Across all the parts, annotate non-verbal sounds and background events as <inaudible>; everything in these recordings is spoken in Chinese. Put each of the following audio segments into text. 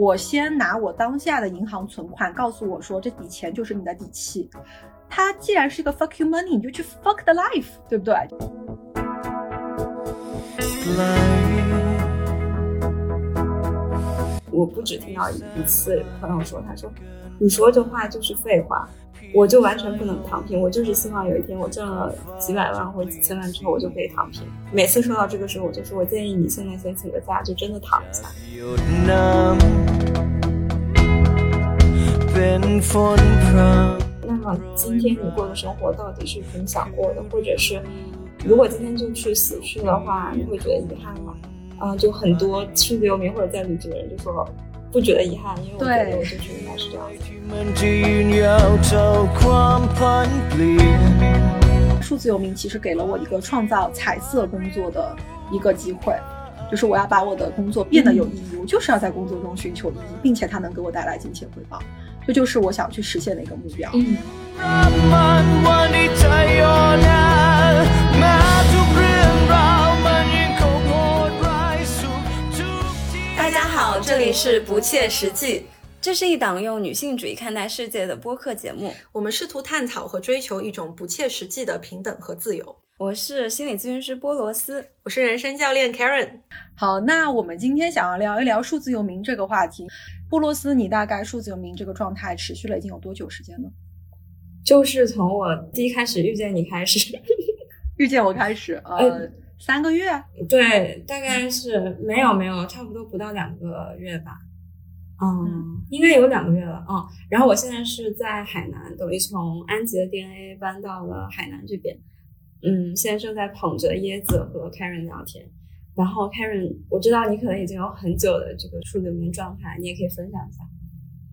我先拿我当下的银行存款告诉我说这笔钱就是你的底气。它既然是一个 fuck you money，你就去 fuck the life，对不对？我不止听到一次朋友说，他说你说这话就是废话。我就完全不能躺平，我就是希望有一天我挣了几百万或者几千万之后，我就可以躺平。每次说到这个时候，我就说我建议你现在先请个假，就真的躺一下。那么今天你过的生活到底是你想过的，或者是如果今天就去死去的话，你会觉得遗憾吗？啊，就很多数字游民或者在旅居的人就说。不觉得遗憾，因为我觉得我就是应该是这样子。<laughs> 数字游民其实给了我一个创造彩色工作的一个机会，就是我要把我的工作变得有意义，我就是要在工作中寻求意义，并且它能给我带来金钱回报，这就是我想去实现的一个目标。嗯。里是不切实际。这是一档用女性主义看待世界的播客节目。我们试图探讨和追求一种不切实际的平等和自由。我是心理咨询师波罗斯，我是人生教练 Karen。好，那我们今天想要聊一聊数字游民这个话题。波罗斯，你大概数字游民这个状态持续了已经有多久时间呢？就是从我第一开始遇见你开始，<laughs> 遇见我开始，呃。三个月，对，大概是没有没有，差不多不到两个月吧，嗯，应该有两个月了，嗯。然后我现在是在海南，等于从安吉的 DNA 搬到了海南这边，嗯，现在正在捧着椰子和 Karen 聊天。然后 Karen，我知道你可能已经有很久的这个数字游民状态，你也可以分享一下。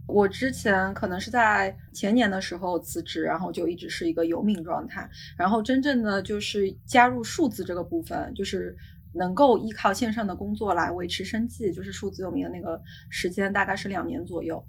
我之前可能是在前年的时候辞职，然后就一直是一个游民状态。然后真正的就是加入数字这个部分，就是能够依靠线上的工作来维持生计，就是数字游民的那个时间大概是两年左右。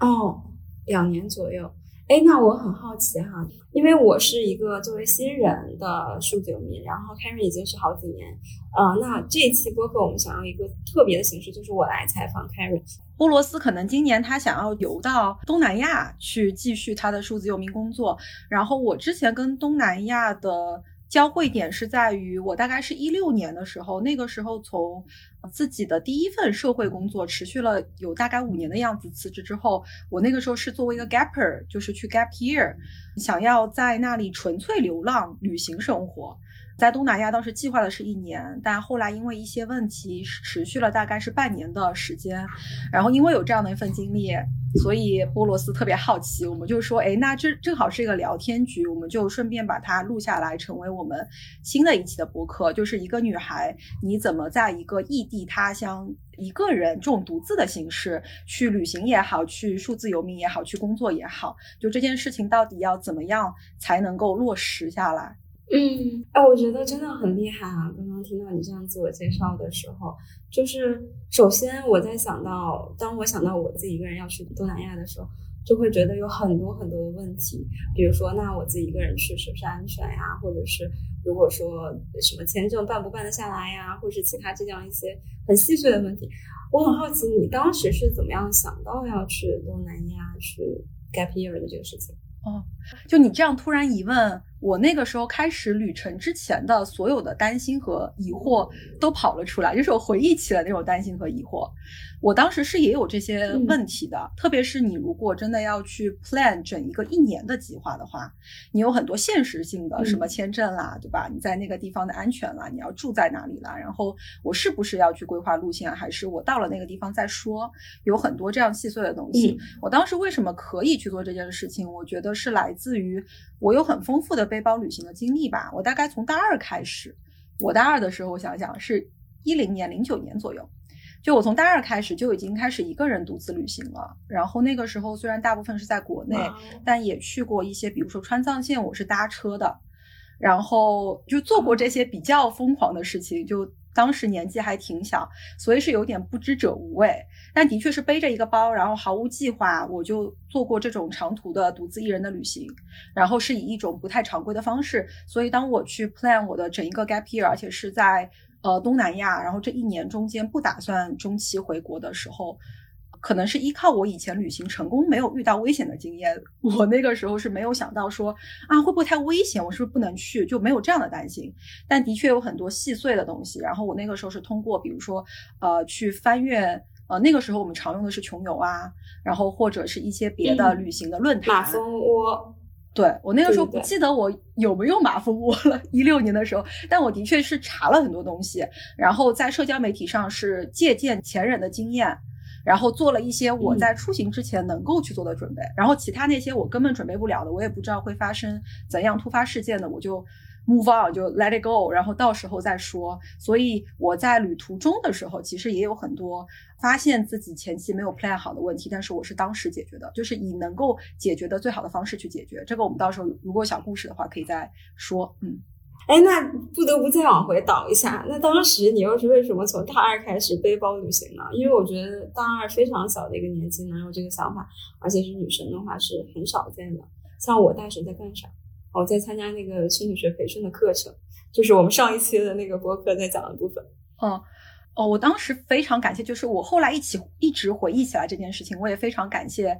哦，两年左右。哎，那我很好奇哈，因为我是一个作为新人的数字游民，然后 Karen 已经是好几年。呃，那这期播客我们想要一个特别的形式，就是我来采访 Karen。波罗斯可能今年他想要游到东南亚去继续他的数字游民工作，然后我之前跟东南亚的。交汇点是在于我大概是一六年的时候，那个时候从自己的第一份社会工作持续了有大概五年的样子，辞职之后，我那个时候是作为一个 gapper，就是去 gap year，想要在那里纯粹流浪旅行生活。在东南亚当时计划的是一年，但后来因为一些问题持续了大概是半年的时间。然后因为有这样的一份经历，所以波罗斯特别好奇，我们就说，哎，那这正好是一个聊天局，我们就顺便把它录下来，成为我们新的一期的播客。就是一个女孩，你怎么在一个异地他乡，一个人这种独自的形式去旅行也好，去数字游民也好，去工作也好，就这件事情到底要怎么样才能够落实下来？嗯，哎，我觉得真的很厉害啊！刚刚听到你这样自我介绍的时候，就是首先我在想到，当我想到我自己一个人要去东南亚的时候，就会觉得有很多很多的问题，比如说，那我自己一个人去是不是安全呀？或者是如果说什么签证办不办得下来呀？或者是其他这样一些很细碎的问题，我很好奇你当时是怎么样想到要去东南亚去 gap year 的这个事情？哦，就你这样突然一问。我那个时候开始旅程之前的所有的担心和疑惑都跑了出来，就是我回忆起了那种担心和疑惑。我当时是也有这些问题的，特别是你如果真的要去 plan 整一个一年的计划的话，你有很多现实性的，什么签证啦，对吧？你在那个地方的安全啦，你要住在哪里啦？然后我是不是要去规划路线，还是我到了那个地方再说？有很多这样细碎的东西。我当时为什么可以去做这件事情？我觉得是来自于我有很丰富的。背包旅行的经历吧，我大概从大二开始。我大二的时候，我想想是一零年、零九年左右，就我从大二开始就已经开始一个人独自旅行了。然后那个时候虽然大部分是在国内，但也去过一些，比如说川藏线，我是搭车的，然后就做过这些比较疯狂的事情。就当时年纪还挺小，所以是有点不知者无畏。但的确是背着一个包，然后毫无计划，我就做过这种长途的独自一人的旅行，然后是以一种不太常规的方式。所以当我去 plan 我的整一个 gap year，而且是在呃东南亚，然后这一年中间不打算中期回国的时候，可能是依靠我以前旅行成功没有遇到危险的经验，我那个时候是没有想到说啊会不会太危险，我是不是不能去，就没有这样的担心。但的确有很多细碎的东西。然后我那个时候是通过，比如说呃去翻阅，呃那个时候我们常用的是穷游啊，然后或者是一些别的旅行的论坛。马蜂窝。对我那个时候不记得我有没有马蜂窝了，一六年的时候，但我的确是查了很多东西，然后在社交媒体上是借鉴前人的经验，然后做了一些我在出行之前能够去做的准备，然后其他那些我根本准备不了的，我也不知道会发生怎样突发事件的，我就。move on 就 let it go，然后到时候再说。所以我在旅途中的时候，其实也有很多发现自己前期没有 plan 好的问题，但是我是当时解决的，就是以能够解决的最好的方式去解决。这个我们到时候如果小故事的话，可以再说。嗯，哎，那不得不再往回倒一下。那当时你又是为什么从大二开始背包旅行呢？因为我觉得大二非常小的一个年纪能有这个想法，而且是女生的话是很少见的。像我大学在干啥？我在参加那个心理学培训的课程，就是我们上一期的那个播客在讲的部分。嗯，哦，我当时非常感谢，就是我后来一起一直回忆起来这件事情，我也非常感谢。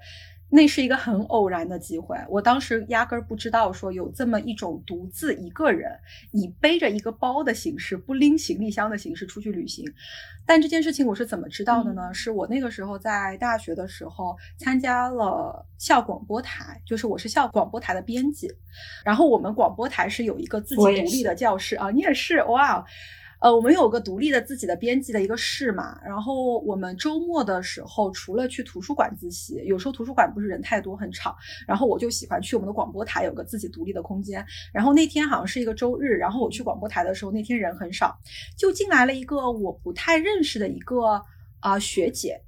那是一个很偶然的机会，我当时压根儿不知道说有这么一种独自一个人以背着一个包的形式，不拎行李箱的形式出去旅行。但这件事情我是怎么知道的呢？是我那个时候在大学的时候参加了校广播台，就是我是校广播台的编辑，然后我们广播台是有一个自己独立的教室啊，你也是哇。呃，我们有个独立的自己的编辑的一个室嘛，然后我们周末的时候，除了去图书馆自习，有时候图书馆不是人太多很吵，然后我就喜欢去我们的广播台，有个自己独立的空间。然后那天好像是一个周日，然后我去广播台的时候，那天人很少，就进来了一个我不太认识的一个啊学姐，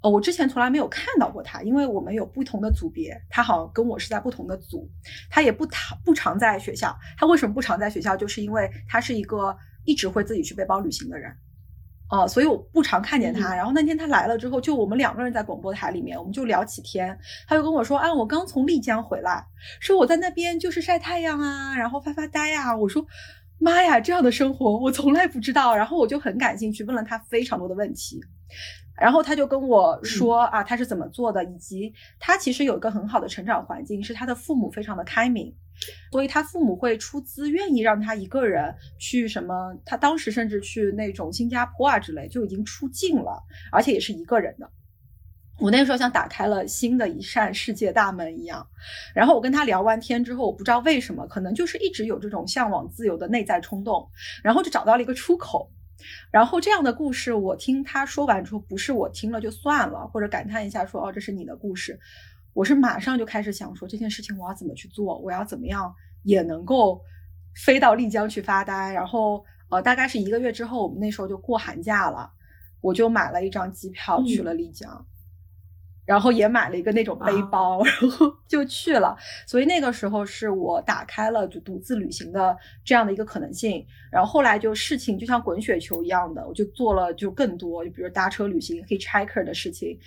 呃，我之前从来没有看到过她，因为我们有不同的组别，她好像跟我是在不同的组，她也不常不常在学校，她为什么不常在学校？就是因为她是一个。一直会自己去背包旅行的人，啊，所以我不常看见他。然后那天他来了之后，就我们两个人在广播台里面，我们就聊起天。他就跟我说：“啊，我刚从丽江回来，说我在那边就是晒太阳啊，然后发发呆啊。”我说：“妈呀，这样的生活我从来不知道。”然后我就很感兴趣，问了他非常多的问题。然后他就跟我说：“啊，他是怎么做的，以及他其实有一个很好的成长环境，是他的父母非常的开明。”所以他父母会出资，愿意让他一个人去什么？他当时甚至去那种新加坡啊之类，就已经出境了，而且也是一个人的。我那个时候像打开了新的一扇世界大门一样。然后我跟他聊完天之后，我不知道为什么，可能就是一直有这种向往自由的内在冲动，然后就找到了一个出口。然后这样的故事，我听他说完之后，不是我听了就算了，或者感叹一下说：“哦，这是你的故事。”我是马上就开始想说这件事情我要怎么去做，我要怎么样也能够飞到丽江去发呆。然后呃，大概是一个月之后，我们那时候就过寒假了，我就买了一张机票去了丽江，然后也买了一个那种背包，然后 <laughs> 就去了。所以那个时候是我打开了就独自旅行的这样的一个可能性。然后后来就事情就像滚雪球一样的，我就做了就更多，就比如搭车旅行、hitchhiker 的事情。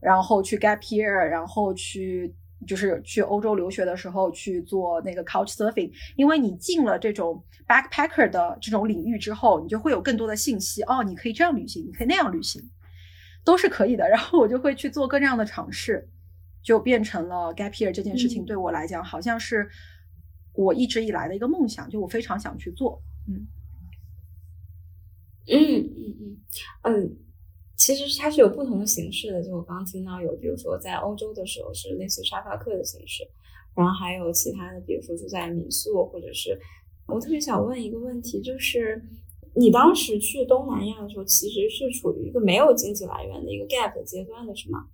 然后去 gap year，然后去就是去欧洲留学的时候去做那个 couch surfing，因为你进了这种 backpacker 的这种领域之后，你就会有更多的信息哦，你可以这样旅行，你可以那样旅行，都是可以的。然后我就会去做各样的尝试，就变成了 gap year 这件事情对我来讲，好像是我一直以来的一个梦想，就我非常想去做。嗯嗯嗯嗯嗯。其实它是有不同的形式的，就我刚刚听到有，比如说在欧洲的时候是类似沙发客的形式，然后还有其他的，比如说住在民宿，或者是我特别想问一个问题，就是你当时去东南亚的时候，其实是处于一个没有经济来源的一个 gap 阶段的是吗？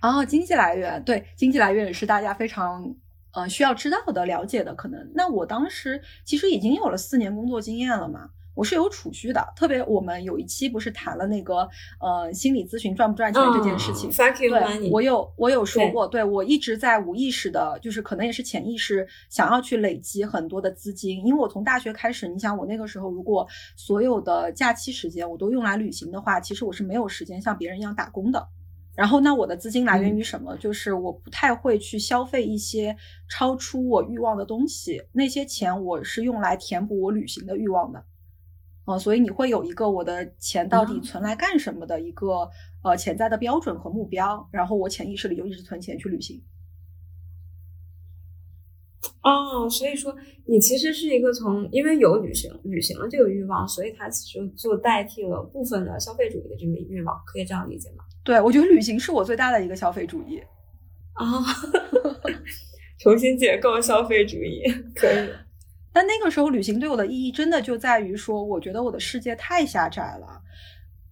哦，经济来源，对，经济来源也是大家非常呃需要知道的、了解的。可能那我当时其实已经有了四年工作经验了嘛。我是有储蓄的，特别我们有一期不是谈了那个呃心理咨询赚不赚钱这件事情，对，我有我有说过，对我一直在无意识的，就是可能也是潜意识想要去累积很多的资金，因为我从大学开始，你想我那个时候如果所有的假期时间我都用来旅行的话，其实我是没有时间像别人一样打工的。然后那我的资金来源于什么？就是我不太会去消费一些超出我欲望的东西，那些钱我是用来填补我旅行的欲望的。啊、所以你会有一个我的钱到底啊存来干什么的一个呃潜在的标准和目标，然后我潜意识里就一直存钱去旅行。哦，所以说你其实是一个从因为有旅行旅行的这个欲望，所以它其实就代替了部分的消费主义的这个欲望，可以这样理解吗？对我觉得旅行是我最大的一个消费主义。啊、<laughs> 重新解构消费主义，可以。但那个时候旅行对我的意义真的就在于说，我觉得我的世界太狭窄了。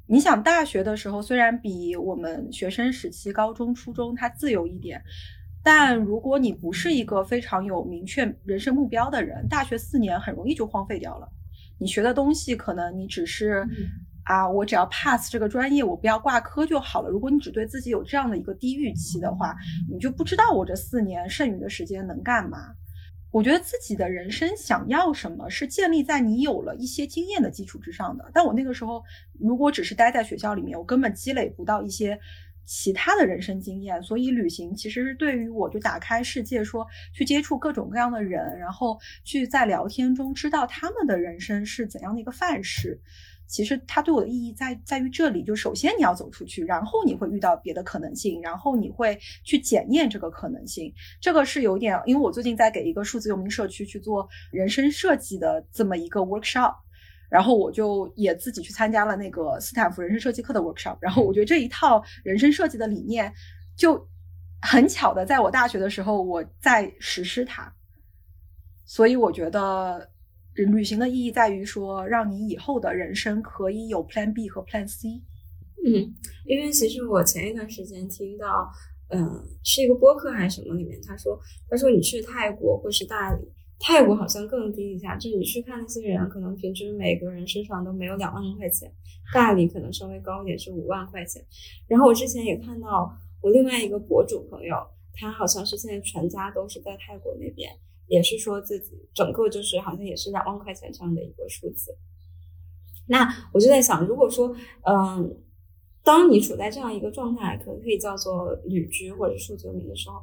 你想，大学的时候虽然比我们学生时期、高中、初中它自由一点，但如果你不是一个非常有明确人生目标的人，大学四年很容易就荒废掉了。你学的东西可能你只是、啊，我只要 pass 这个专业，我不要挂科就好了。如果你只对自己有这样的一个低预期的话，你就不知道我这四年剩余的时间能干嘛。我觉得自己的人生想要什么是建立在你有了一些经验的基础之上的。但我那个时候如果只是待在学校里面，我根本积累不到一些其他的人生经验。所以旅行其实是对于我就打开世界说，去接触各种各样的人，然后去在聊天中知道他们的人生是怎样的一个范式。其实它对我的意义在在于这里，就首先你要走出去，然后你会遇到别的可能性，然后你会去检验这个可能性。这个是有点，因为我最近在给一个数字游民社区去做人生设计的这么一个 workshop，然后我就也自己去参加了那个斯坦福人生设计课的 workshop，然后我觉得这一套人生设计的理念，就很巧的在我大学的时候我在实施它，所以我觉得。旅行的意义在于说，让你以后的人生可以有 Plan B 和 Plan C。嗯，因为其实我前一段时间听到，嗯，是一个播客还是什么里面，他说，他说你去泰国或是大理，泰国好像更低一下，就是你去看那些人，可能平均每个人身上都没有两万块钱，大理可能稍微高一点是五万块钱。然后我之前也看到我另外一个博主朋友，他好像是现在全家都是在泰国那边。也是说自己整个就是好像也是两万块钱这样的一个数字。那我就在想，如果说，嗯，当你处在这样一个状态，可能可以叫做旅居或者数字游民的时候，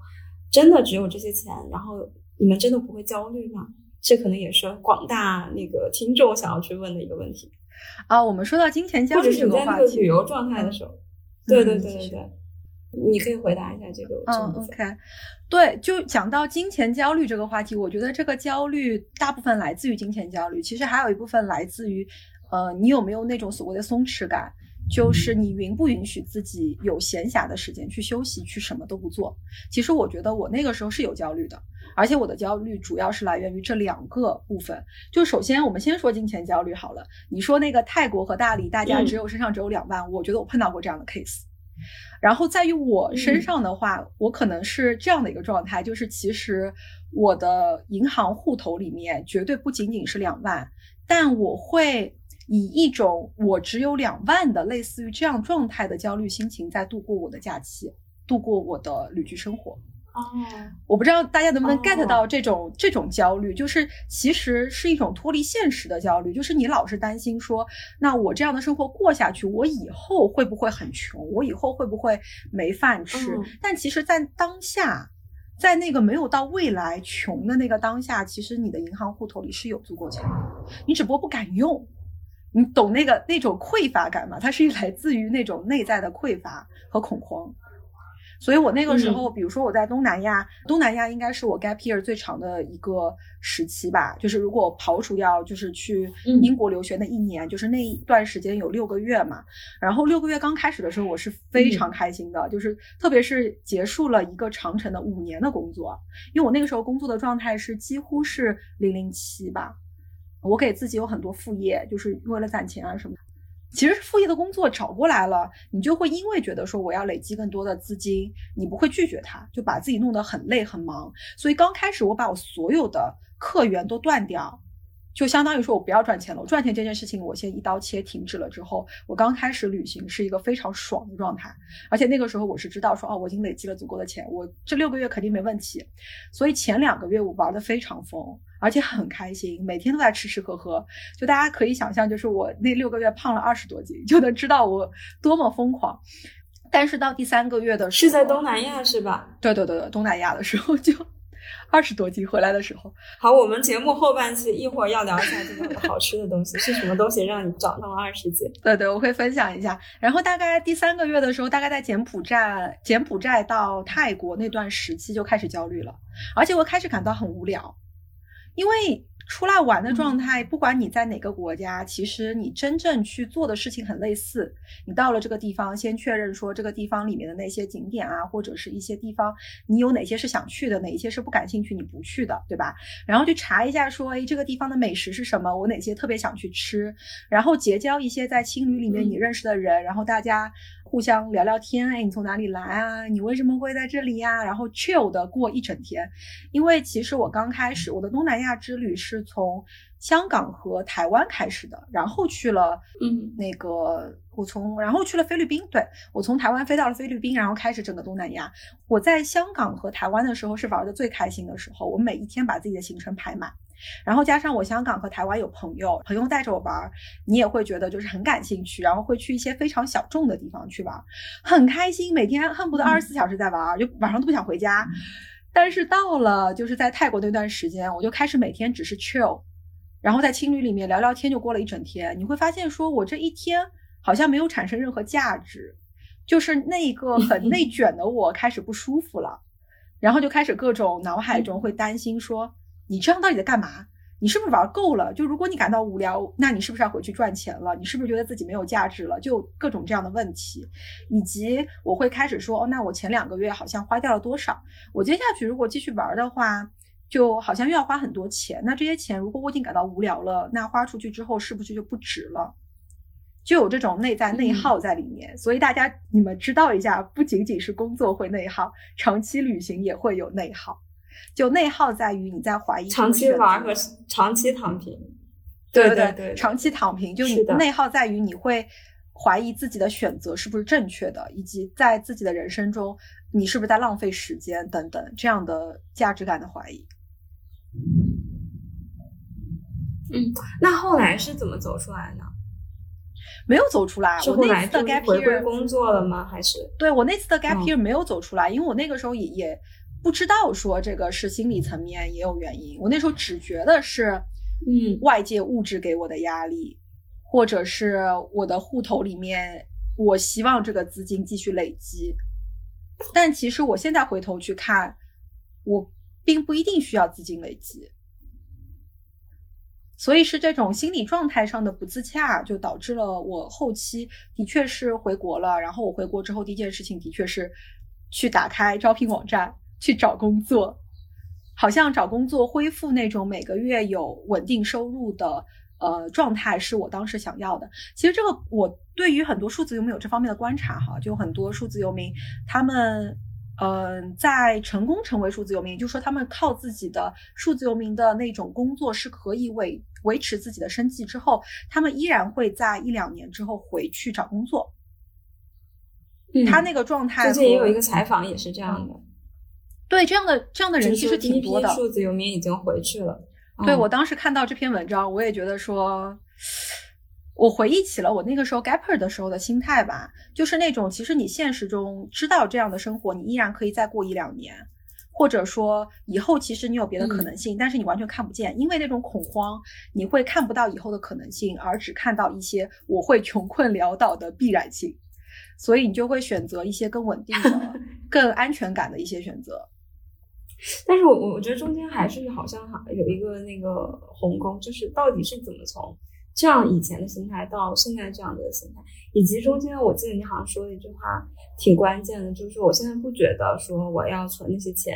真的只有这些钱，然后你们真的不会焦虑吗？这可能也是广大那个听众想要去问的一个问题。啊，我们说到金钱焦或者虑这是你在旅游状态的时候，对对嗯对对对，你可以回答一下这个这嗯。，OK，对，就讲到金钱焦虑这个话题，我觉得这个焦虑大部分来自于金钱焦虑，其实还有一部分来自于，呃，你有没有那种所谓的松弛感，就是你允不允许自己有闲暇的时间去休息，去什么都不做。其实我觉得我那个时候是有焦虑的，而且我的焦虑主要是来源于这两个部分。就首先，我们先说金钱焦虑好了。你说那个泰国和大理，大家嗯只有身上只有两万，我觉得我碰到过这样的 case。然后在于我身上的话，我可能是这样的一个状态，就是其实我的银行户头里面绝对不仅仅是两万，但我会以一种我只有两万的类似于这样状态的焦虑心情在度过我的假期，度过我的旅居生活。哦，我不知道大家能不能哦 get 到这种、这种焦虑，就是其实是一种脱离现实的焦虑，就是你老是担心说，那我这样的生活过下去，我以后会不会很穷？我以后会不会没饭吃？嗯但其实，在当下，在那个没有到未来穷的那个当下，其实你的银行户头里是有足够钱的，你只不过不敢用。你懂那个那种匮乏感吗？它是来自于那种内在的匮乏和恐慌。所以我那个时候，比如说我在东南亚，东南亚应该是我 gap year 最长的一个时期吧。就是如果刨除掉就是去嗯英国留学那一年，就是那一段时间有六个月嘛。然后六个月刚开始的时候，我是非常开心的，就是特别是结束了一个长程的五年的工作，因为我那个时候工作的状态是几乎是零零七吧。我给自己有很多副业，就是为了攒钱啊什么的。其实副业的工作找过来了，你就会因为觉得说我要累积更多的资金，你不会拒绝他，就把自己弄得很累很忙。所以刚开始我把我所有的客源都断掉，就相当于说我不要赚钱了，我赚钱这件事情我先一刀切停止了之后，我刚开始旅行是一个非常爽的状态，而且那个时候我是知道说哦，我已经累积了足够的钱，我这六个月肯定没问题。所以前两个月我玩的非常疯，而且很开心，每天都在吃吃喝喝。就大家可以想象，就是我那六个月胖了二十多斤，就能知道我多么疯狂。但是到第三个月的时候，是在东南亚是吧？对对对对，东南亚的时候就二十多斤回来的时候。好，我们节目后半期一会儿要聊一下这个好吃的东西是什么东西让你长到了二十斤？<laughs> 对对，我会分享一下。然后大概第三个月的时候，大概在柬埔寨，柬埔寨到泰国那段时期就开始焦虑了，而且我开始感到很无聊，因为。出来玩的状态，不管你在哪个国家，其实你真正去做的事情很类似。你到了这个地方，先确认说这个地方里面的那些景点啊，或者是一些地方，你有哪些是想去的，哪一些是不感兴趣你不去的，对吧？然后去查一下说，哎，这个地方的美食是什么？我哪些特别想去吃？然后结交一些在青旅里面你认识的人，然后大家。互相聊聊天，哎，你从哪里来啊？你为什么会在这里呀？然后 chill 的过一整天，因为其实我刚开始我的东南亚之旅是从香港和台湾开始的，然后去了，嗯，那个我从然后去了菲律宾，对我从台湾飞到了菲律宾，然后开始整个东南亚。我在香港和台湾的时候是玩的最开心的时候，我每一天把自己的行程排满。然后加上我香港和台湾有朋友，朋友带着我玩，你也会觉得就是很感兴趣，然后会去一些非常小众的地方去玩，很开心，每天恨不得二十四小时在玩，就晚上都不想回家。但是到了就是在泰国那段时间，我就开始每天只是 chill，然后在青旅里面聊聊天，就过了一整天。你会发现说我这一天好像没有产生任何价值，就是那个很内卷的我开始不舒服了，然后就开始各种脑海中会担心说。你这样到底在干嘛？你是不是玩够了？就如果你感到无聊，那你是不是要回去赚钱了？你是不是觉得自己没有价值了？就各种这样的问题，以及我会开始说，哦，那我前两个月好像花掉了多少？我接下去如果继续玩的话，就好像又要花很多钱。那这些钱如果我已经感到无聊了，那花出去之后是不是就不值了？就有这种内在内耗在里面。所以大家你们知道一下，不仅仅是工作会内耗，长期旅行也会有内耗。就内耗在于你在怀疑长期玩和长期躺平，对对对，长期躺平，就你内耗在于你会怀疑自己的选择是不是正确的，以及在自己的人生中你是不是在浪费时间等等这样的价值感的怀疑。嗯，那后来是怎么走出来呢？没有走出来，我那次的 gap year 工作了吗？还是对我那次的 gap year 没有走出来，因为我那个时候也也。不知道说这个是心理层面也有原因，我那时候只觉得是，嗯，外界物质给我的压力，或者是我的户头里面，我希望这个资金继续累积。但其实我现在回头去看，我并不一定需要资金累积，所以是这种心理状态上的不自洽，就导致了我后期的确是回国了。然后我回国之后第一件事情的确是去打开招聘网站。去找工作，好像找工作恢复那种每个月有稳定收入的呃状态，是我当时想要的。其实这个我对于很多数字游民有这方面的观察哈，就很多数字游民，他们嗯在成功成为数字游民，就说他们靠自己的数字游民的那种工作是可以维维持自己的生计之后，他们依然会在一两年之后回去找工作。他那个状态，最近也有一个采访也是这样的。对这样的这样的人其实挺多的。数字游民已经回去了。对我当时看到这篇文章，我也觉得说，我回忆起了我那个时候 gapper 的时候的心态吧，就是那种其实你现实中知道这样的生活，你依然可以再过一两年，或者说以后其实你有别的可能性，但是你完全看不见，因为那种恐慌，你会看不到以后的可能性，而只看到一些我会穷困潦倒的必然性，所以你就会选择一些更稳定的、<laughs> 更安全感的一些选择。但是我我我觉得中间还是好像有一个那个鸿沟，就是到底是怎么从这样以前的心态到现在这样的心态，以及中间我记得你好像说了一句话挺关键的，就是我现在不觉得说我要存那些钱，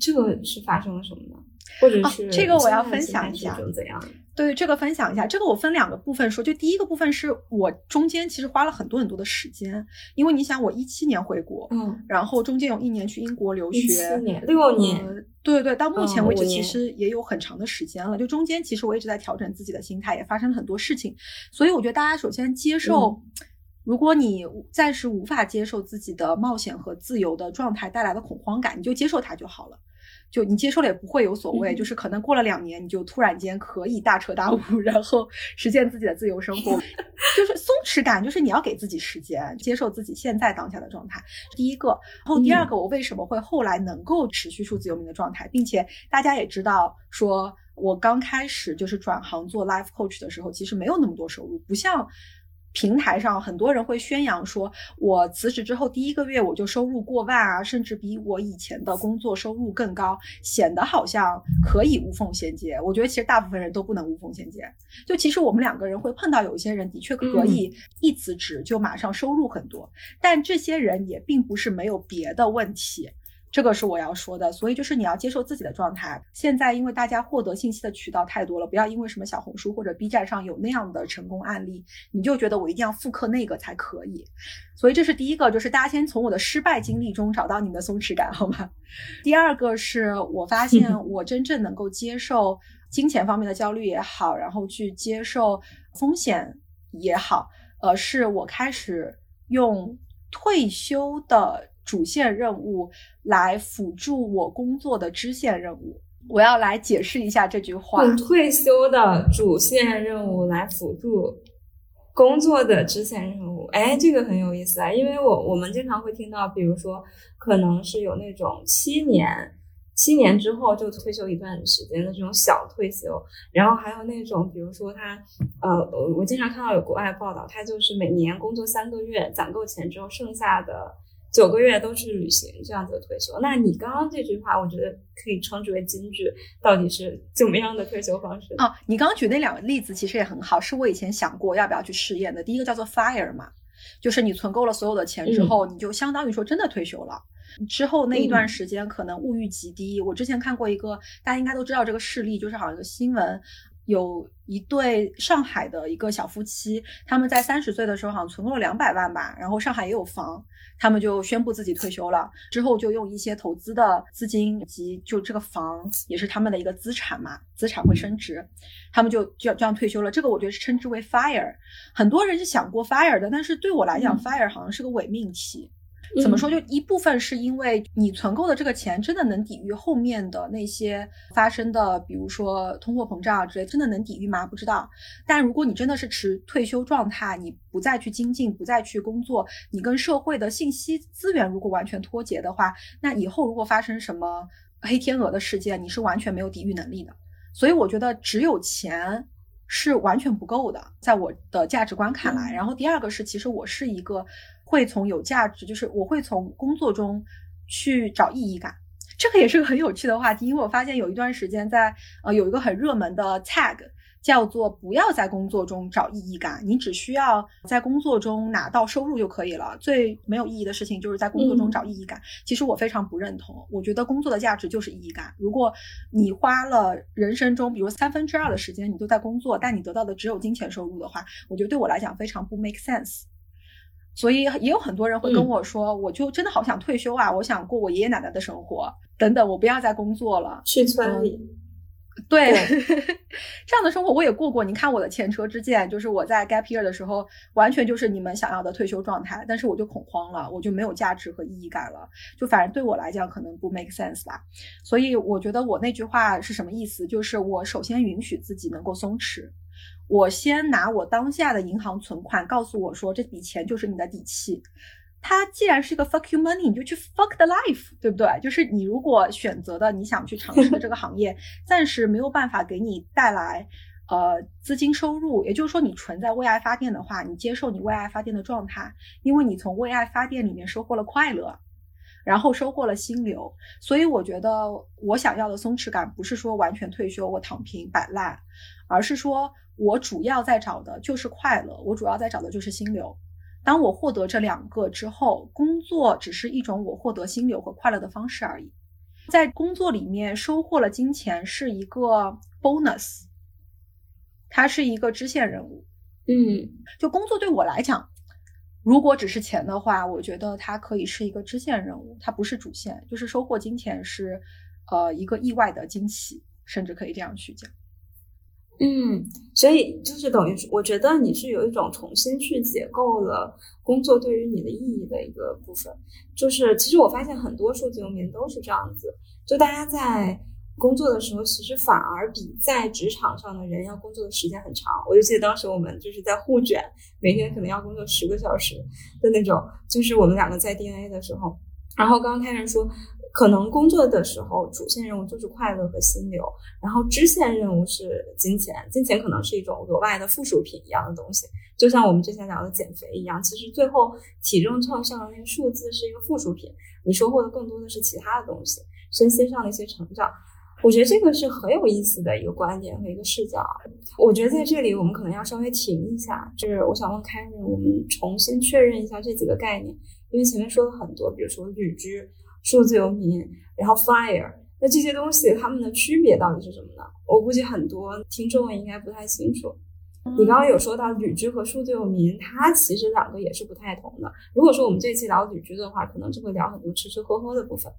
这个是发生了什么呢？或者是这个我要分享一下怎样？对这个分享一下，这个我分两个部分说。就第一个部分是我中间其实花了很多很多的时间，因为你想我一七年回国，嗯，然后中间有一年去英国留学，七年六年，对对对，到目前为止其实也有很长的时间了。就中间其实我一直在调整自己的心态，也发生了很多事情。所以我觉得大家首先接受，如果你暂时无法接受自己的冒险和自由的状态带来的恐慌感，你就接受它就好了。就你接受了也不会有所谓，就是可能过了两年，你就突然间可以大彻大悟，<laughs> 然后实现自己的自由生活。<laughs> 就是松弛感，就是你要给自己时间，接受自己现在当下的状态。第一个，然后第二个，我为什么会后来能够持续数字游民的状态，并且大家也知道，说我刚开始就是转行做 life coach 的时候，其实没有那么多收入，不像。平台上很多人会宣扬说，我辞职之后第一个月我就收入过万啊，甚至比我以前的工作收入更高，显得好像可以无缝衔接。我觉得其实大部分人都不能无缝衔接。就其实我们两个人会碰到有一些人的确可以一辞职就马上收入很多，但这些人也并不是没有别的问题。这个是我要说的，所以就是你要接受自己的状态。现在因为大家获得信息的渠道太多了，不要因为什么小红书或者 B 站上有那样的成功案例，你就觉得我一定要复刻那个才可以。所以这是第一个，就是大家先从我的失败经历中找到你们的松弛感，好吗？<laughs> 第二个是我发现 <laughs> 我真正能够接受金钱方面的焦虑也好，然后去接受风险也好，呃，是我开始用退休的。主线任务来辅助我工作的支线任务，我要来解释一下这句话。退休的主线任务来辅助工作的支线任务，哎，这个很有意思啊！因为我我们经常会听到，比如说可能是有那种七年，七年之后就退休一段时间的这种小退休，然后还有那种，比如说他，呃，我经常看到有国外报道，他就是每年工作三个月，攒够钱之后，剩下的。九个月都是旅行这样子的退休，那你刚刚这句话，我觉得可以称之为金句。到底是怎么样的退休方式？哦，你刚刚举那两个例子其实也很好，是我以前想过要不要去试验的。第一个叫做 fire 嘛，就是你存够了所有的钱之后，你就相当于说真的退休了。之后那一段时间可能物欲极低。我之前看过一个，大家应该都知道这个事例，就是好像一个新闻。有一对上海的一个小夫妻，他们在三十岁的时候好像存够了两百万吧，然后上海也有房，他们就宣布自己退休了。之后就用一些投资的资金以及就这个房也是他们的一个资产嘛，资产会升值，他们就就这样退休了。这个我觉得是称之为 fire，很多人是想过 fire 的，但是对我来讲，fire 好像是个伪命题。怎么说？就一部分是因为你存够的这个钱真的能抵御后面的那些发生的，比如说通货膨胀啊之类，真的能抵御吗？不知道。但如果你真的是持退休状态，你不再去精进，不再去工作，你跟社会的信息资源如果完全脱节的话，那以后如果发生什么黑天鹅的事件，你是完全没有抵御能力的。所以我觉得只有钱是完全不够的，在我的价值观看来。然后第二个是，其实我是一个。会从有价值，就是我会从工作中去找意义感，这个也是个很有趣的话题。因为我发现有一段时间在呃有一个很热门的 tag 叫做“不要在工作中找意义感”，你只需要在工作中拿到收入就可以了。最没有意义的事情就是在工作中找意义感。其实我非常不认同，我觉得工作的价值就是意义感。如果你花了人生中比如三分之二的时间你都在工作，但你得到的只有金钱收入的话，我觉得对我来讲非常不 make sense。所以也有很多人会跟我说，我就真的好想退休啊！我想过我爷爷奶奶的生活，等等，我不要再工作了，去村里。对，<laughs> 这样的生活我也过过。你看我的前车之鉴，就是我在 gap year 的时候，完全就是你们想要的退休状态，但是我就恐慌了，我就没有价值和意义感了，就反正对我来讲可能不 make sense 吧。所以我觉得我那句话是什么意思？就是我首先允许自己能够松弛。我先拿我当下的银行存款告诉我说，这笔钱就是你的底气。它既然是一个 fuck you money，你就去 fuck the life，对不对？就是你如果选择的你想去尝试的这个行业，<laughs> 暂时没有办法给你带来呃资金收入，也就是说你存在为爱发电的话，你接受你为爱发电的状态，因为你从为爱发电里面收获了快乐，然后收获了心流。所以我觉得我想要的松弛感不是说完全退休我躺平摆烂，而是说。我主要在找的就是快乐，我主要在找的就是心流。当我获得这两个之后，工作只是一种我获得心流和快乐的方式而已。在工作里面收获了金钱是一个 bonus，它是一个支线任务。嗯，就工作对我来讲，如果只是钱的话，我觉得它可以是一个支线任务，它不是主线。就是收获金钱是，呃，一个意外的惊喜，甚至可以这样去讲。嗯，所以就是等于，我觉得你是有一种重新去解构了工作对于你的意义的一个部分。就是其实我发现很多数字游民都是这样子，就大家在工作的时候，其实反而比在职场上的人要工作的时间很长。我就记得当时我们就是在互卷，每天可能要工作十个小时的那种。就是我们两个在 DNA 的时候，然后刚刚开始说。可能工作的时候，主线任务就是快乐和心流，然后支线任务是金钱，金钱可能是一种额外的附属品一样的东西，就像我们之前聊的减肥一样，其实最后体重秤上的那个数字是一个附属品，你收获的更多的是其他的东西，身心上的一些成长。我觉得这个是很有意思的一个观点和一个视角。我觉得在这里我们可能要稍微停一下，就是我想问凯瑞，我们重新确认一下这几个概念，因为前面说了很多，比如说旅居。数字游民，然后 fire，那这些东西它们的区别到底是什么呢？我估计很多听众应该不太清楚。你刚刚有说到旅居和数字游民，它其实两个也是不太同的。如果说我们这期聊旅居的话，可能就会聊很多吃吃喝喝的部分。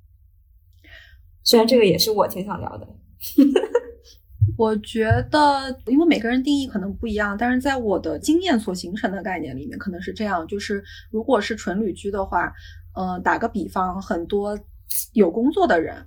虽然这个也是我挺想聊的。<laughs> 我觉得，因为每个人定义可能不一样，但是在我的经验所形成的概念里面，可能是这样：就是如果是纯旅居的话。嗯，打个比方，很多有工作的人，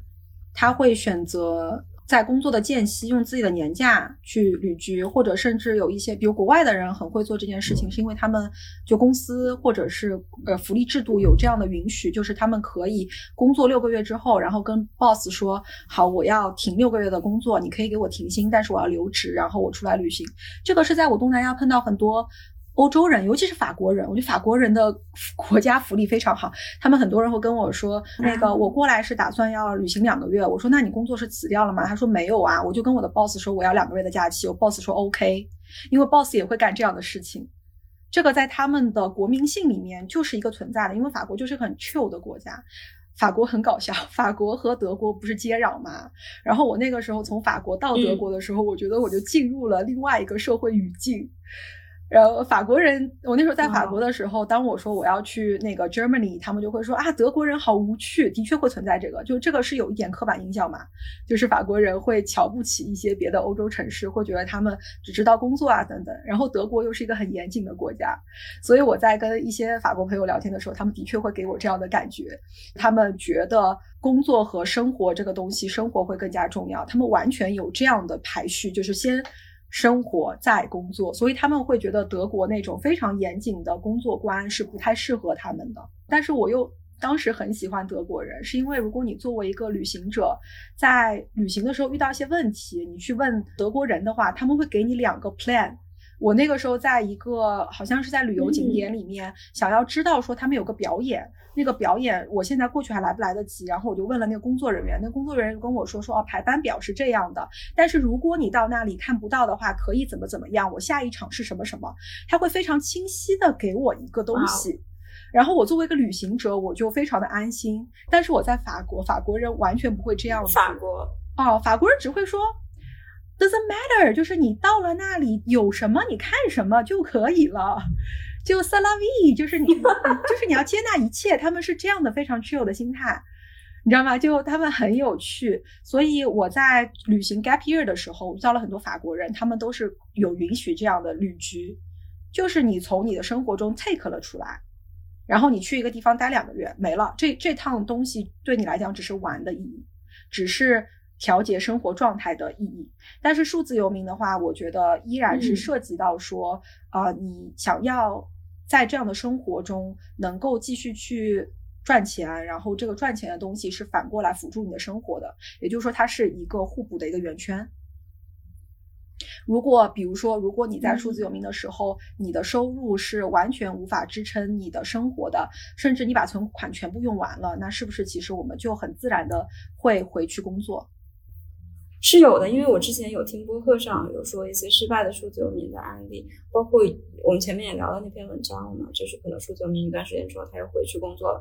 他会选择在工作的间隙用自己的年假去旅居，或者甚至有一些，比如国外的人很会做这件事情，是因为他们就公司或者是呃福利制度有这样的允许，就是他们可以工作六个月之后，然后跟 boss 说好，我要停六个月的工作，你可以给我停薪，但是我要留职，然后我出来旅行。这个是在我东南亚碰到很多。欧洲人，尤其是法国人，我觉得法国人的国家福利非常好。他们很多人会跟我说：“那个，我过来是打算要旅行两个月。”我说：“那你工作是辞掉了吗？”他说：“没有啊。”我就跟我的 boss 说：“我要两个月的假期。”我 boss 说：“OK。”因为 boss 也会干这样的事情。这个在他们的国民性里面就是一个存在的，因为法国就是很 chill 的国家。法国很搞笑，法国和德国不是接壤吗？然后我那个时候从法国到德国的时候，我觉得我就进入了另外一个社会语境。然后法国人，我那时候在法国的时候，当我说我要去那个 Germany，他们就会说啊，德国人好无趣。的确会存在这个，就这个是有一点刻板印象嘛，就是法国人会瞧不起一些别的欧洲城市，会觉得他们只知道工作啊等等。然后德国又是一个很严谨的国家，所以我在跟一些法国朋友聊天的时候，他们的确会给我这样的感觉，他们觉得工作和生活这个东西，生活会更加重要，他们完全有这样的排序，就是先。生活在工作，所以他们会觉得德国那种非常严谨的工作观是不太适合他们的。但是我又当时很喜欢德国人，是因为如果你作为一个旅行者，在旅行的时候遇到一些问题，你去问德国人的话，他们会给你两个 plan。我那个时候在一个好像是在旅游景点里面，想要知道说他们有个表演。那个表演，我现在过去还来不来得及？然后我就问了那个工作人员，那工作人员跟我说说哦，排班表是这样的，但是如果你到那里看不到的话，可以怎么怎么样？我下一场是什么什么？他会非常清晰的给我一个东西，然后我作为一个旅行者，我就非常的安心。但是我在法国，法国人完全不会这样子。法国哦，法国人只会说 doesn't matter，就是你到了那里有什么你看什么就可以了。就萨拉 V，就是你，就是你要接纳一切，他们是这样的非常 chill 的心态，你知道吗？就他们很有趣，所以我在旅行 gap year 的时候遇到了很多法国人，他们都是有允许这样的旅居，就是你从你的生活中 take 了出来，然后你去一个地方待两个月没了，这这趟东西对你来讲只是玩的意义，只是。调节生活状态的意义，但是数字游民的话，我觉得依然是涉及到说，啊，你想要在这样的生活中能够继续去赚钱，然后这个赚钱的东西是反过来辅助你的生活的，也就是说，它是一个互补的一个圆圈。如果比如说，如果你在数字游民的时候，你的收入是完全无法支撑你的生活的，甚至你把存款全部用完了，那是不是其实我们就很自然的会回去工作？是有的，因为我之前有听播客上有说一些失败的数字游民的案例，包括我们前面也聊到那篇文章嘛，就是可能数字游民一段时间之后他又回去工作了，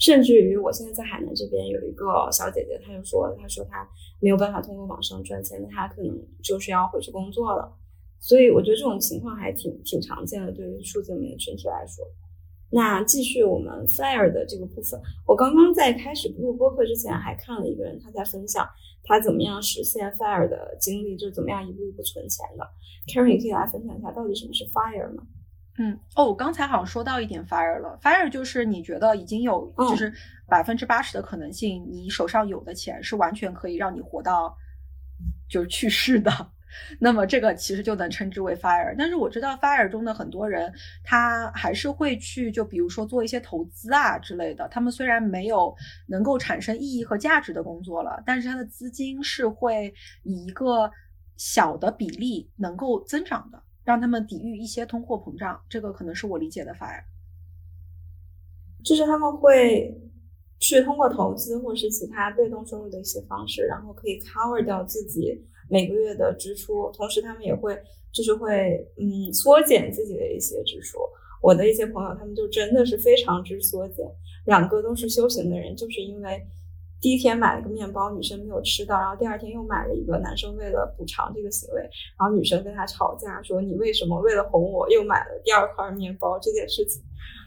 甚至于我现在在海南这边有一个小姐姐，她就说，她说她没有办法通过网上赚钱，她可能就是要回去工作了，所以我觉得这种情况还挺挺常见的，对于数字游民的群体来说。那继续我们 fire 的这个部分，我刚刚在开始录播客之前还看了一个人他在分享他怎么样实现 fire 的经历，就是怎么样一步一步存钱的。Karen 也可以来分享一下到底什么是 fire 吗？嗯，哦，我刚才好像说到一点 fire 了，fire 就是你觉得已经有嗯就是百分之八十的可能性，你手上有的钱是完全可以让你活到就是去世的。那么这个其实就能称之为 fire，但是我知道 fire 中的很多人，他还是会去就比如说做一些投资啊之类的。他们虽然没有能够产生意义和价值的工作了，但是他的资金是会以一个小的比例能够增长的，让他们抵御一些通货膨胀。这个可能是我理解的 fire。就是他们会去通过投资或是其他被动收入的一些方式，然后可以 cover 掉自己每个月的支出，同时他们也会就是会嗯缩减自己的一些支出。我的一些朋友，他们就真的是非常之缩减，两个都是修行的人，就是因为第一天买了个面包，女生没有吃到，然后第二天又买了一个，男生为了补偿这个行为，然后女生跟他吵架说你为什么为了哄我又买了第二块面包这件事情。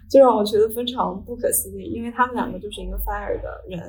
就让我觉得非常不可思议，因为他们两个就是一个 fire 的人，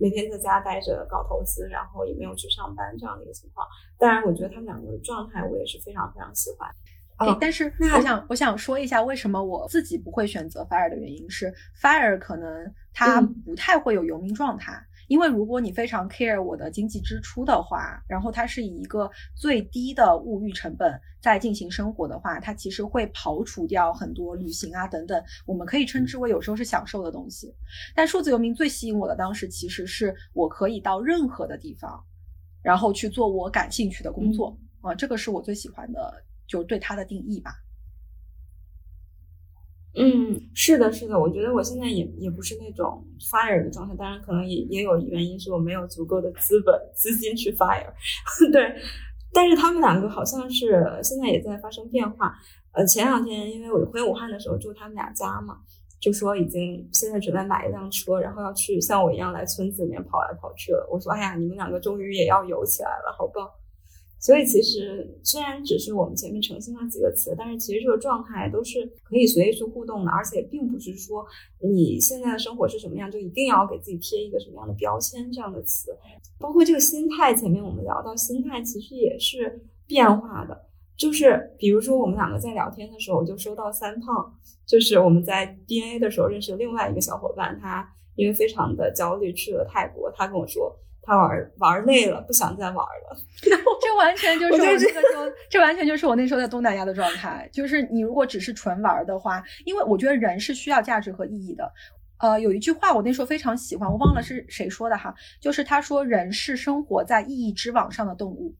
每天在家待着搞投资，然后也没有去上班这样的一个情况。当然，我觉得他们两个的状态我也是非常非常喜欢。哎哦，但是那我想我想说一下，为什么我自己不会选择 fire 的原因是，fire 可能它嗯不太会有游民状态。因为如果你非常 care 我的经济支出的话，然后它是以一个最低的物欲成本在进行生活的话，它其实会刨除掉很多旅行啊等等，我们可以称之为有时候是享受的东西。但数字游民最吸引我的当时其实是我可以到任何的地方，然后去做我感兴趣的工作啊、这个是我最喜欢的，就对它的定义吧。嗯，是的，是的，我觉得我现在也也不是那种 fire 的状态，当然可能也也有原因是我没有足够的资本资金去 fire，<laughs> 对，但是他们两个好像是现在也在发生变化。呃，前两天因为我回武汉的时候住他们俩家嘛，就说已经现在准备买一辆车，然后要去像我一样来村子里面跑来跑去了。我说，哎呀，你们两个终于也要游起来了，好棒！所以其实虽然只是我们前面澄清了几个词，但是其实这个状态都是可以随意去互动的，而且并不是说你现在的生活是什么样，就一定要给自己贴一个什么样的标签这样的词。包括这个心态，前面我们聊到心态其实也是变化的。就是比如说我们两个在聊天的时候，我就收到三胖，就是我们在 DNA 的时候认识的另外一个小伙伴，他因为非常的焦虑去了泰国，他跟我说他玩玩累了，不想再玩了。<laughs> 这完全就是我那个时候，这完全就是我那时候在东南亚的状态。就是你如果只是纯玩的话，因为我觉得人是需要价值和意义的。呃，有一句话我那时候非常喜欢，我忘了是谁说的哈，就是他说人是生活在意义之网上的动物。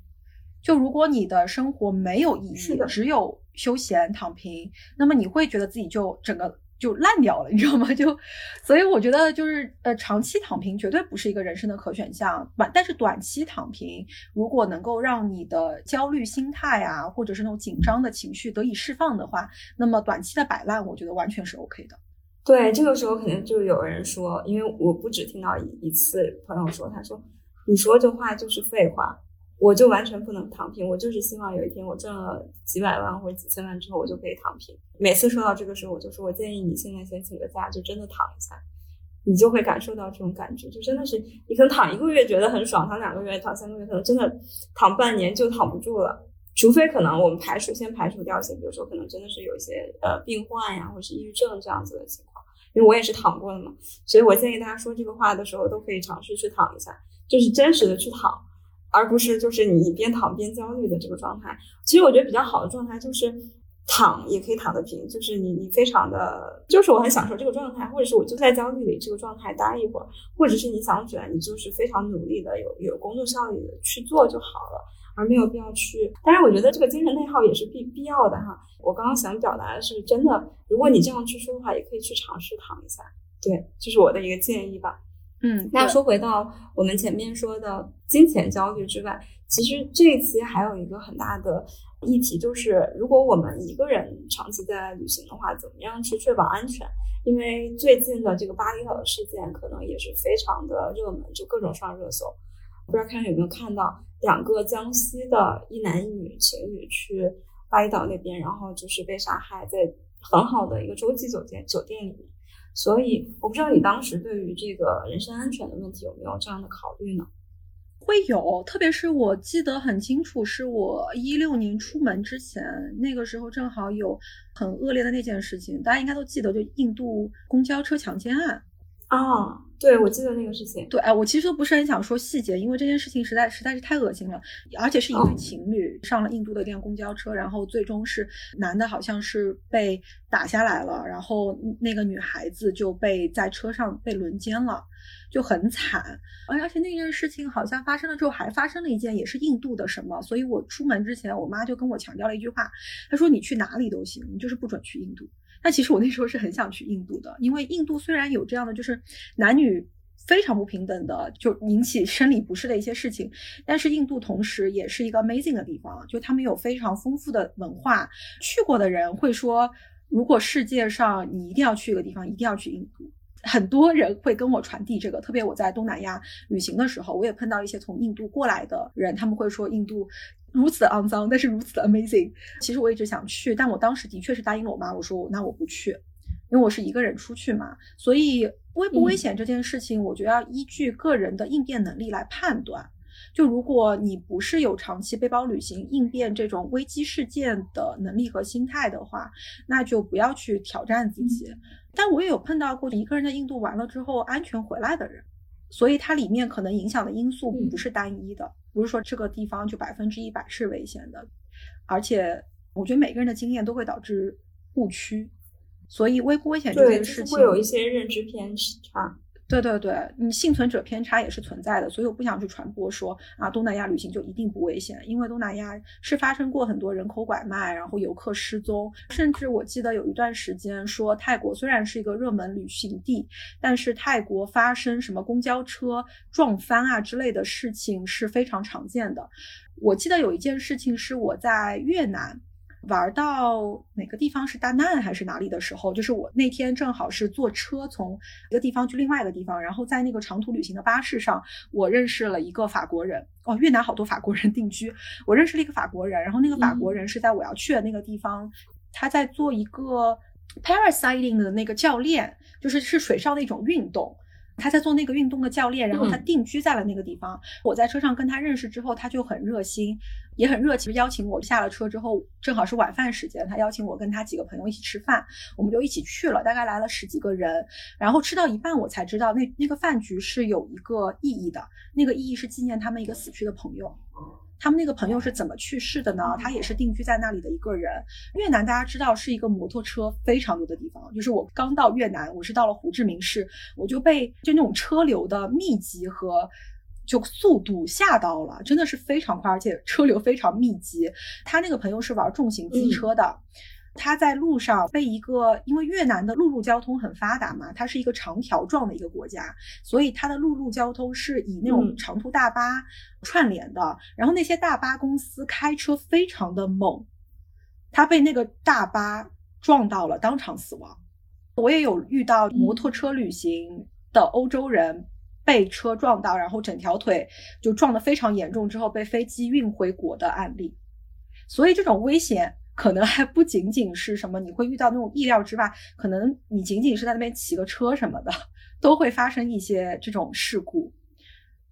就如果你的生活没有意义，只有休闲躺平，那么你会觉得自己就整个就烂掉了，你知道吗？<laughs> 就，所以我觉得就是呃，长期躺平绝对不是一个人生的可选项。短，但是短期躺平，如果能够让你的焦虑心态啊，或者是那种紧张的情绪得以释放的话，那么短期的摆烂，我觉得完全是 OK 的。对，这个时候肯定就有人说，因为我不止听到一一次朋友说，他说你说这话就是废话，我就完全不能躺平，我就是希望有一天我赚了几百万或者几千万之后，我就可以躺平。每次说到这个时候，我就说我建议你现在先请个假，就真的躺一下，你就会感受到这种感觉，就真的是你可能躺一个月觉得很爽，躺两个月、躺三个月，可能真的躺半年就躺不住了。除非可能我们排除先排除掉一些，比如说可能真的是有一些呃病患呀，或者是抑郁症这样子的情况，因为我也是躺过的嘛，所以我建议大家说这个话的时候都可以尝试去躺一下，就是真实的去躺，而不是就是你边躺边焦虑的这个状态。其实我觉得比较好的状态就是躺也可以躺得平，就是你你非常的，就是我很享受这个状态，或者是我就在焦虑里这个状态待一会儿，或者是你想卷，你就是非常努力的有有工作效率的去做就好了。而没有必要去，当然，我觉得这个精神内耗也是必必要的哈。我刚刚想表达的是，真的，如果你这样去说的话，也可以去尝试躺一下，对，这是我的一个建议吧。嗯，那说回到我们前面说的金钱焦虑之外，其实这一期还有一个很大的议题，就是如果我们一个人长期在外旅行的话，怎么样去确保安全？因为最近的这个巴厘岛的事件可能也是非常的热门，就各种上热搜。不知道看有没有看到两个江西的一男一女情侣去巴厘岛那边，然后就是被杀害，在很好的一个洲际酒店酒店里面。所以我不知道你当时对于这个人身安全的问题有没有这样的考虑呢？会有，特别是我记得很清楚，是我一六年出门之前，那个时候正好有很恶劣的那件事情，大家应该都记得，就印度公交车强奸案。啊，对，我记得那个事情。对，哎，我其实都不是很想说细节，因为这件事情实在实在是太恶心了，而且是一对情侣上了印度的一辆公交车，然后最终是男的好像是被打下来了，然后那个女孩子就被在车上被轮奸了，就很惨。而而且那件事情好像发生了之后，还发生了一件也是印度的什么，所以我出门之前，我妈就跟我强调了一句话，她说你去哪里都行，你就是不准去印度。但其实我那时候是很想去印度的，因为印度虽然有这样的就是男女非常不平等的，就引起生理不适的一些事情，但是印度同时也是一个 amazing 的地方，就他们有非常丰富的文化。去过的人会说，如果世界上你一定要去一个地方，一定要去印度。很多人会跟我传递这个，特别我在东南亚旅行的时候，我也碰到一些从印度过来的人，他们会说印度。如此肮脏，但是如此的 amazing。其实我一直想去，但我当时的确是答应了我妈，我说那我不去，因为我是一个人出去嘛。所以危不危险这件事情，我觉得要依据个人的应变能力来判断。就如果你不是有长期背包旅行应变这种危机事件的能力和心态的话，那就不要去挑战自己。但我也有碰到过一个人在印度完了之后安全回来的人。所以它里面可能影响的因素不是单一的，不是说这个地方就百分之一百是危险的，而且我觉得每个人的经验都会导致误区，所以危不危险这件事情会有一些认知偏差。对对对，你幸存者偏差也是存在的，所以我不想去传播说啊，东南亚旅行就一定不危险，因为东南亚是发生过很多人口拐卖，然后游客失踪，甚至我记得有一段时间说泰国虽然是一个热门旅行地，但是泰国发生什么公交车撞翻啊之类的事情是非常常见的。我记得有一件事情是我在越南。玩到哪个地方是大难还是哪里的时候，就是我那天正好是坐车从一个地方去另外一个地方，然后在那个长途旅行的巴士上，我认识了一个法国人。哦，越南好多法国人定居，我认识了一个法国人，然后那个法国人是在我要去的那个地方，他在做一个 parasailing 的那个教练，就是是水上的一种运动。他在做那个运动的教练，然后他定居在了那个地方。我在车上跟他认识之后，他就很热心，也很热情，邀请我下了车之后，正好是晚饭时间，他邀请我跟他几个朋友一起吃饭，我们就一起去了，大概来了十几个人。然后吃到一半，我才知道那那个饭局是有一个意义的，那个意义是纪念他们一个死去的朋友。他们那个朋友是怎么去世的呢？他也是定居在那里的一个人。越南大家知道是一个摩托车非常多的地方，就是我刚到越南，我是到了胡志明市，我就被就那种车流的密集和就速度吓到了，真的是非常快，而且车流非常密集。他那个朋友是玩重型机车的。他在路上被一个，因为越南的陆路交通很发达嘛，它是一个长条状的一个国家，所以它的陆路交通是以那种长途大巴串联的。然后那些大巴公司开车非常的猛，他被那个大巴撞到了，当场死亡。我也有遇到摩托车旅行的欧洲人被车撞到，然后整条腿就撞得非常严重，之后被飞机运回国的案例。所以这种危险。可能还不仅仅是什么，你会遇到那种意料之外，可能你仅仅是在那边骑个车什么的，<laughs> 都会发生一些这种事故。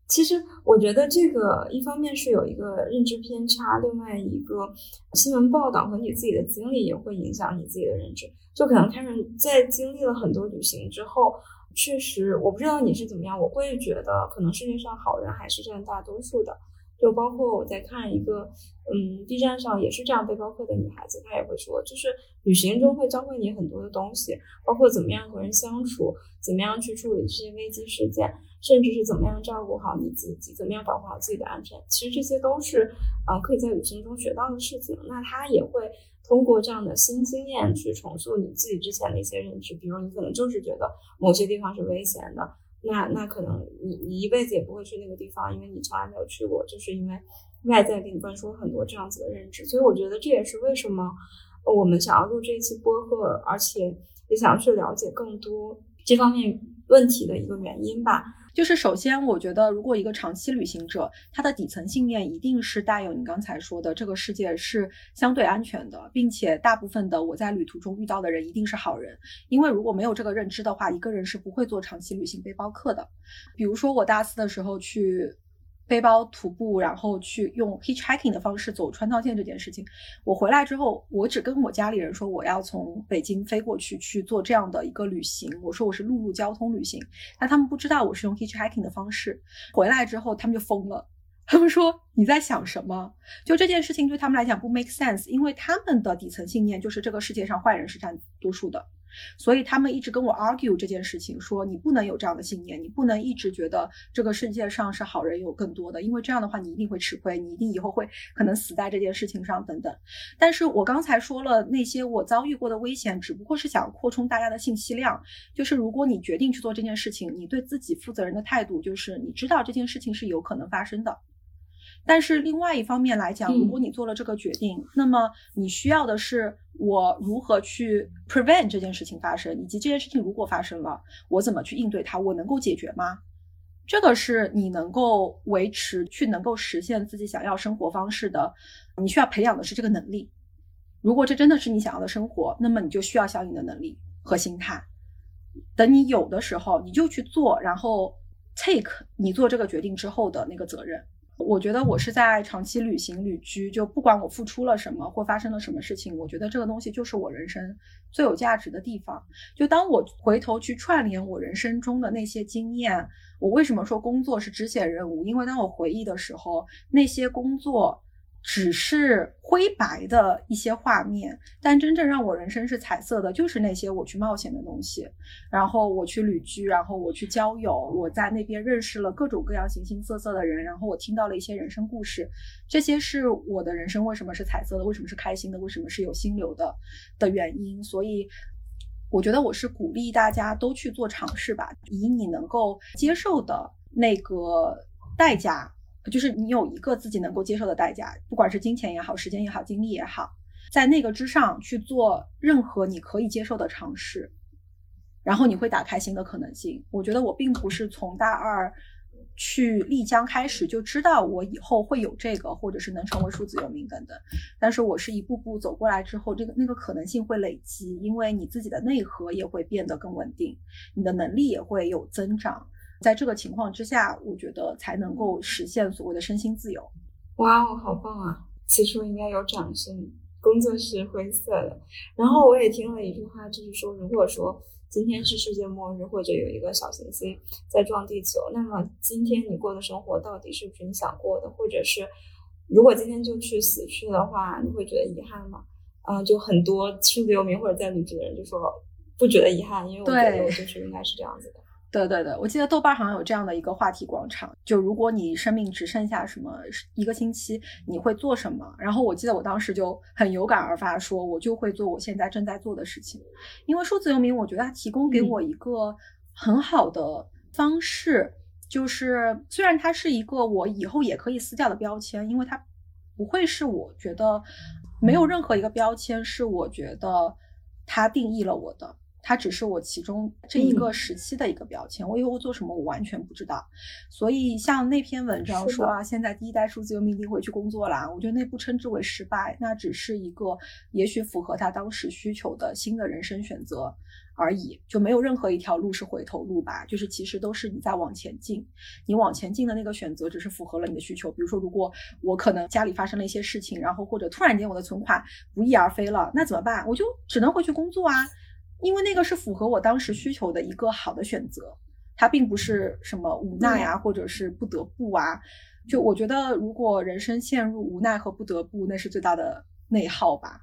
其实我觉得这个一方面是有一个认知偏差，另外一个新闻报道和你自己的经历也会影响你自己的认知。就可能他们在经历了很多旅行之后，确实我不知道你是怎么样，我会觉得可能世界上好人还是占大多数的。就包括我在看一个，嗯，B 站上也是这样背包客的女孩子，她也会说，就是旅行中会教会你很多的东西，包括怎么样和人相处，怎么样去处理这些危机事件，甚至是怎么样照顾好你自己，怎么样保护好自己的安全。其实这些都是，呃，可以在旅行中学到的事情。那她也会通过这样的新经验去重塑你自己之前的一些认知，比如你可能就是觉得某些地方是危险的。那那可能你你一辈子也不会去那个地方，因为你从来没有去过，就是因为外在给你灌输很多这样子的认知。所以我觉得这也是为什么我们想要录这一期播客，而且也想要去了解更多这方面问题的一个原因吧。就是首先，我觉得如果一个长期旅行者，他的底层信念一定是带有你刚才说的这个世界是相对安全的，并且大部分的我在旅途中遇到的人一定是好人。因为如果没有这个认知的话，一个人是不会做长期旅行背包客的。比如说我大四的时候去。背包徒步，然后去用 hitchhiking 的方式走川藏线这件事情，我回来之后，我只跟我家里人说我要从北京飞过去去做这样的一个旅行。我说我是陆路交通旅行，但他们不知道我是用 hitchhiking 的方式。回来之后，他们就疯了，他们说你在想什么？就这件事情对他们来讲不 make sense，因为他们的底层信念就是这个世界上坏人是占多数的。所以他们一直跟我 argue 这件事情，说你不能有这样的信念，你不能一直觉得这个世界上是好人有更多的，因为这样的话你一定会吃亏，你一定以后会可能死在这件事情上等等。但是我刚才说了那些我遭遇过的危险，只不过是想扩充大家的信息量。就是如果你决定去做这件事情，你对自己负责任的态度就是你知道这件事情是有可能发生的。但是另外一方面来讲，如果你做了这个决定，那么你需要的是我如何去 prevent 这件事情发生，以及这件事情如果发生了，我怎么去应对它？我能够解决吗？这个是你能够维持去能够实现自己想要生活方式的，你需要培养的是这个能力。如果这真的是你想要的生活，那么你就需要相应的能力和心态。等你有的时候，你就去做，然后 take 你做这个决定之后的那个责任。我觉得我是在长期旅行旅居，就不管我付出了什么或发生了什么事情，我觉得这个东西就是我人生最有价值的地方。就当我回头去串联我人生中的那些经验，我为什么说工作是支线任务？因为当我回忆的时候，那些工作。只是灰白的一些画面，但真正让我人生是彩色的，就是那些我去冒险的东西，然后我去旅居，然后我去交友，我在那边认识了各种各样形形色色的人，然后我听到了一些人生故事，这些是我的人生为什么是彩色的，为什么是开心的，为什么是有心流的的原因。所以，我觉得我是鼓励大家都去做尝试吧，以你能够接受的那个代价。就是你有一个自己能够接受的代价，不管是金钱也好，时间也好，精力也好，在那个之上去做任何你可以接受的尝试，然后你会打开新的可能性。我觉得我并不是从大二去丽江开始就知道我以后会有这个，或者是能成为数字游民等等，但是我是一步步走过来之后，这个那个可能性会累积，因为你自己的内核也会变得更稳定，你的能力也会有增长。在这个情况之下，我觉得才能够实现所谓的身心自由。哇哦，好棒啊！此处应该有掌声。工作是灰色的。然后我也听了一句话，就是说，如果说今天是世界末日，或者有一个小行星在撞地球，那么今天你过的生活到底是不是你想过的？或者是如果今天就去死去的话，你会觉得遗憾吗？啊，就很多数字游民或者在旅居的人就说不觉得遗憾，因为我觉得我就是应该是这样子的。对对对，我记得豆瓣好像有这样的一个话题广场，就如果你生命只剩下什么一个星期，你会做什么？然后我记得我当时就很有感而发，说我就会做我现在正在做的事情，因为数字游民，我觉得它提供给我一个很好的方式，就是虽然它是一个我以后也可以撕掉的标签，因为它不会是我觉得没有任何一个标签是我觉得它定义了我的。它只是我其中这一个时期的一个标签，我以后会做什么，我完全不知道。所以像那篇文章说啊，现在第一代数字游民一定会去工作啦，我觉得那不称之为失败，那只是一个也许符合他当时需求的新的人生选择而已，就没有任何一条路是回头路吧。就是其实都是你在往前进，你往前进的那个选择只是符合了你的需求。比如说，如果我可能家里发生了一些事情，然后或者突然间我的存款不翼而飞了，那怎么办？我就只能回去工作啊。因为那个是符合我当时需求的一个好的选择，它并不是什么无奈啊，或者是不得不啊。就我觉得，如果人生陷入无奈和不得不，那是最大的内耗吧。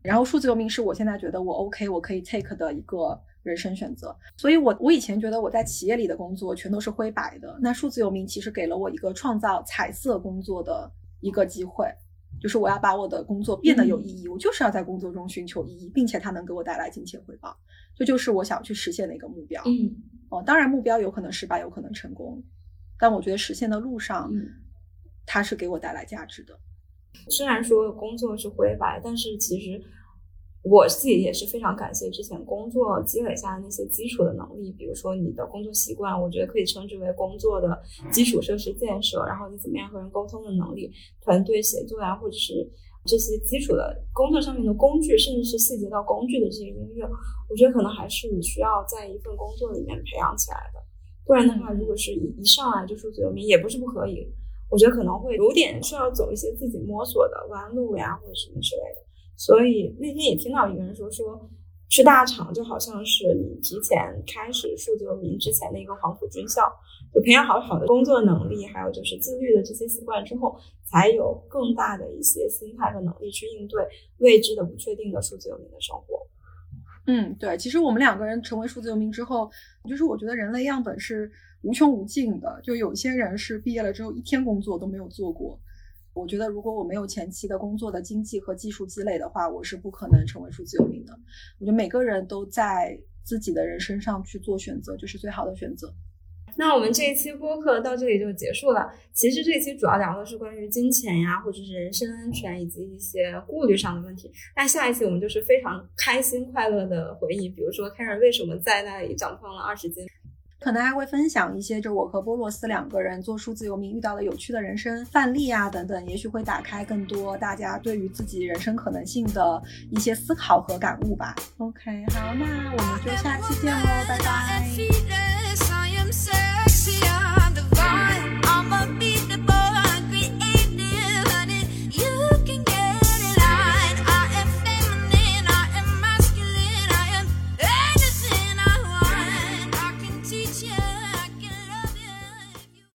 然后数字游民是我现在觉得我 OK，我可以 take 的一个人生选择。所以我我以前觉得我在企业里的工作全都是灰白的，那数字游民其实给了我一个创造彩色工作的一个机会。就是我要把我的工作变得有意义，我就是要在工作中寻求意义，并且它能给我带来金钱回报，这就是我想去实现的一个目标。嗯，哦，当然目标有可能失败，有可能成功，但我觉得实现的路上，它是给我带来价值的。虽然说工作是灰白，但是其实我自己也是非常感谢之前工作积累下的那些基础的能力，比如说你的工作习惯，我觉得可以称之为工作的基础设施建设。然后你怎么样和人沟通的能力、团队协作呀，或者是这些基础的工作上面的工具，甚至是细节到工具的这些音乐，我觉得可能还是你需要在一份工作里面培养起来的。不然的话，如果是一一上来就数字游民，也不是不可以。我觉得可能会有点需要走一些自己摸索的弯路呀，或者什么之类的。所以那天也听到一个人说，说去大厂就好像是你提前开始数字游民之前的一个黄埔军校，就培养好好的工作能力，还有就是自律的这些习惯之后，才有更大的一些心态和能力去应对未知的、不确定的数字游民的生活。嗯，对，其实我们两个人成为数字游民之后，就是我觉得人类样本是无穷无尽的，就有些人是毕业了之后一天工作都没有做过。我觉得，如果我没有前期的工作的经济和技术积累的话，我是不可能成为数字游民的。我觉得每个人都在自己的人身上去做选择，就是最好的选择。那我们这一期播客到这里就结束了。其实这一期主要聊的是关于金钱呀，或者是人身安全以及一些顾虑上的问题。那下一期我们就是非常开心快乐的回忆，比如说 Karen 为什么在那里长胖了二十斤。可能还会分享一些，就我和波洛斯两个人做数字游民遇到的有趣的人生范例啊，等等，也许会打开更多大家对于自己人生可能性的一些思考和感悟吧。OK，好，那我们就下期见喽，拜拜。